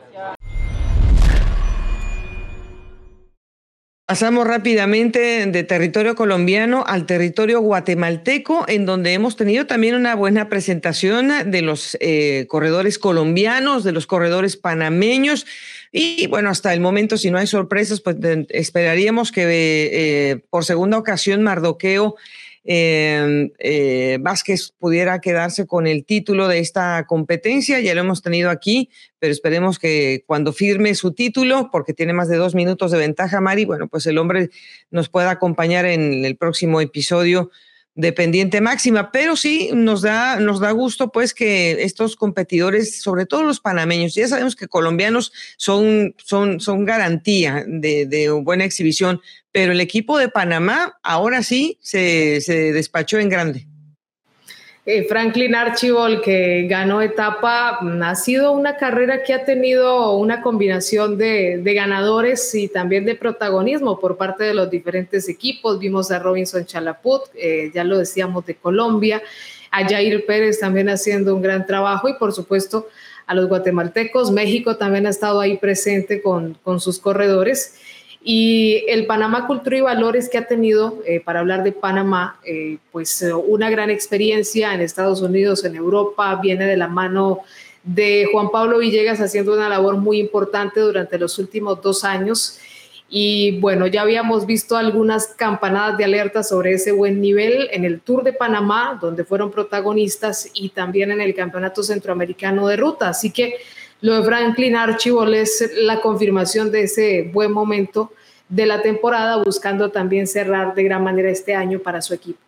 Pasamos rápidamente de territorio colombiano al territorio guatemalteco, en donde hemos tenido también una buena presentación de los eh, corredores colombianos, de los corredores panameños. Y bueno, hasta el momento, si no hay sorpresas, pues esperaríamos que eh, por segunda ocasión Mardoqueo eh, eh, Vázquez pudiera quedarse con el título de esta competencia. Ya lo hemos tenido aquí, pero esperemos que cuando firme su título, porque tiene más de dos minutos de ventaja, Mari, bueno, pues el hombre nos pueda acompañar en el próximo episodio de pendiente máxima, pero sí nos da, nos da gusto pues que estos competidores, sobre todo los panameños, ya sabemos que colombianos son, son, son garantía de, de buena exhibición, pero el equipo de Panamá ahora sí se, se despachó en grande. Eh, Franklin Archibald, que ganó etapa, mm, ha sido una carrera que ha tenido una combinación de, ganadores y también de protagonismo por parte de los diferentes equipos. Vimos a Robinson Chalaput, eh, ya lo decíamos, de Colombia, a Jair Pérez también haciendo un gran trabajo y por supuesto a los guatemaltecos. México también ha estado ahí presente con, con sus corredores. Y el Panamá Cultura y Valores que ha tenido, eh, para hablar de Panamá, eh, pues eh, una gran experiencia en Estados Unidos, en Europa, viene de la mano de Juan Pablo Villegas haciendo una labor muy importante durante los últimos dos años. Y bueno, ya habíamos visto algunas campanadas de alerta sobre ese buen nivel en el Tour de Panamá, donde fueron protagonistas, y también en el Campeonato Centroamericano de Ruta. Así que lo de Franklin Archibald es la confirmación de ese buen momento de la temporada, buscando también cerrar de gran manera este año para su equipo.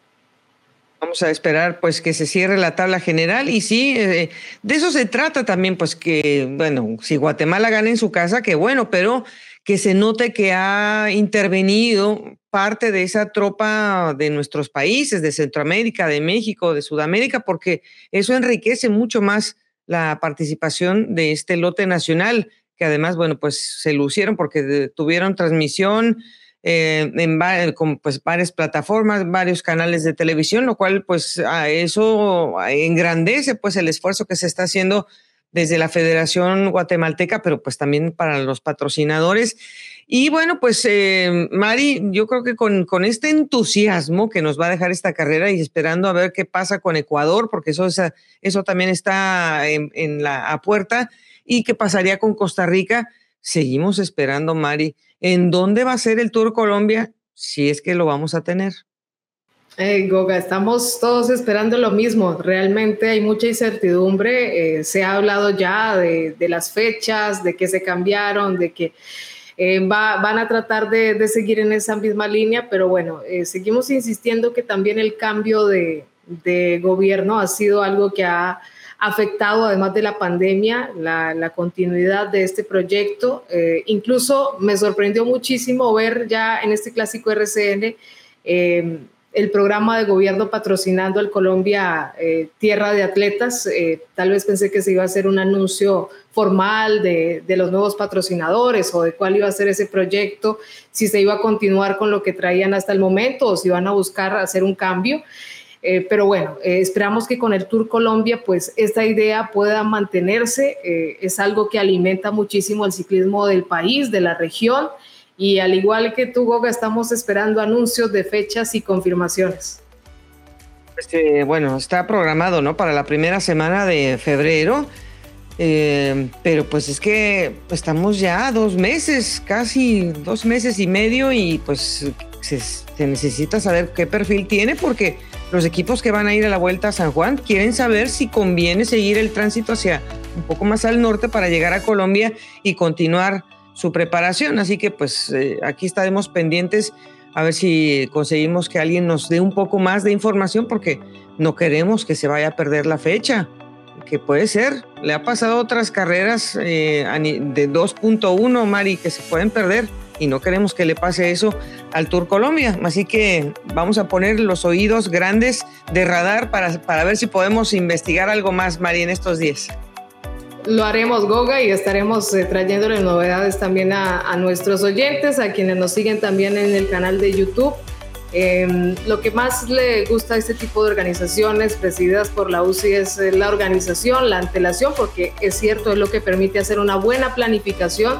Vamos a esperar pues que se cierre la tabla general y sí, eh, de eso se trata también, pues que, bueno, si Guatemala gana en su casa, qué bueno, pero que se note que ha intervenido parte de esa tropa de nuestros países, de Centroamérica, de México, de Sudamérica, porque eso enriquece mucho más la participación de este lote nacional, que además, bueno, pues se lucieron porque tuvieron transmisión eh, en con, pues, varias plataformas, varios canales de televisión, lo cual pues a eso engrandece pues el esfuerzo que se está haciendo desde la Federación Guatemalteca, pero pues también para los patrocinadores. Y bueno, pues eh, Mari, yo creo que con, con, este entusiasmo que nos va a dejar esta carrera y esperando a ver qué pasa con Ecuador, porque eso, eso también está en, la a puerta, y qué pasaría con Costa Rica, seguimos esperando, Mari. ¿En dónde va a ser el Tour Colombia? Si es que lo vamos a tener. Goga, estamos todos esperando lo mismo. Realmente hay mucha incertidumbre. Eh, se ha hablado ya de, de, las fechas, de que se cambiaron, de que eh, va, van a tratar de, de, seguir en esa misma línea, pero bueno, eh, seguimos insistiendo que también el cambio de, de, gobierno ha sido algo que ha afectado, además de la pandemia, la, la continuidad de este proyecto. Eh, incluso me sorprendió muchísimo ver ya en este clásico RCN el programa de gobierno patrocinando al Colombia eh, Tierra de Atletas. Eh, tal vez pensé que se iba a hacer un anuncio formal de, los nuevos patrocinadores o de cuál iba a ser ese proyecto, si se iba a continuar con lo que traían hasta el momento o si iban a buscar hacer un cambio. Eh, pero bueno, esperamos que con el Tour Colombia, pues esta idea pueda mantenerse. Es algo que alimenta muchísimo el ciclismo del país, de la región y al igual que tú, Goga, estamos esperando anuncios de fechas y confirmaciones. Este, bueno, está programado, ¿no? Para la primera semana de febrero. Eh, pero pues es que estamos ya dos meses, casi dos meses y medio y pues se, necesita saber qué perfil tiene porque los equipos que van a ir a la vuelta a San Juan quieren saber si conviene seguir el tránsito hacia un poco más al norte para llegar a Colombia y continuar su preparación. Así que pues eh, aquí estaremos pendientes a ver si conseguimos que alguien nos dé un poco más de información porque no queremos que se vaya a perder la fecha, que puede ser. Le ha pasado otras carreras eh, de 2.1, Mari, que se pueden perder y no queremos que le pase eso al Tour Colombia. Así que vamos a poner los oídos grandes de radar para, para ver si podemos investigar algo más, Mari, en estos días. Lo haremos, Goga, y estaremos eh, trayéndole novedades también a, nuestros oyentes, a quienes nos siguen también en el canal de YouTube. Eh, lo que más le gusta a este tipo de organizaciones presididas por la UCI es eh, la organización, la antelación, porque es cierto, es lo que permite hacer una buena planificación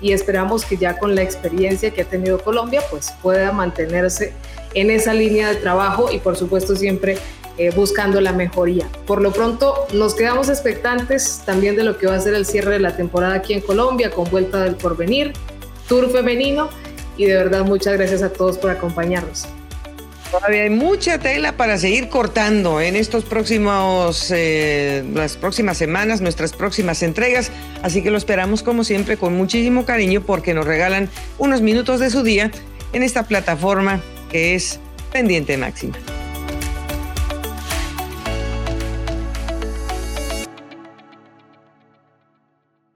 y esperamos que ya con la experiencia que ha tenido Colombia, pues pueda mantenerse en esa línea de trabajo y por supuesto siempre eh, buscando la mejoría. Por lo pronto, nos quedamos expectantes también de lo que va a ser el cierre de la temporada aquí en Colombia con Vuelta del Porvenir, Tour Femenino y de verdad muchas gracias a todos por acompañarnos. Todavía hay mucha tela para seguir cortando en estos próximos, eh, las próximas semanas, nuestras próximas entregas. Así que lo esperamos como siempre con muchísimo cariño porque nos regalan unos minutos de su día en esta plataforma que es Pendiente Máxima.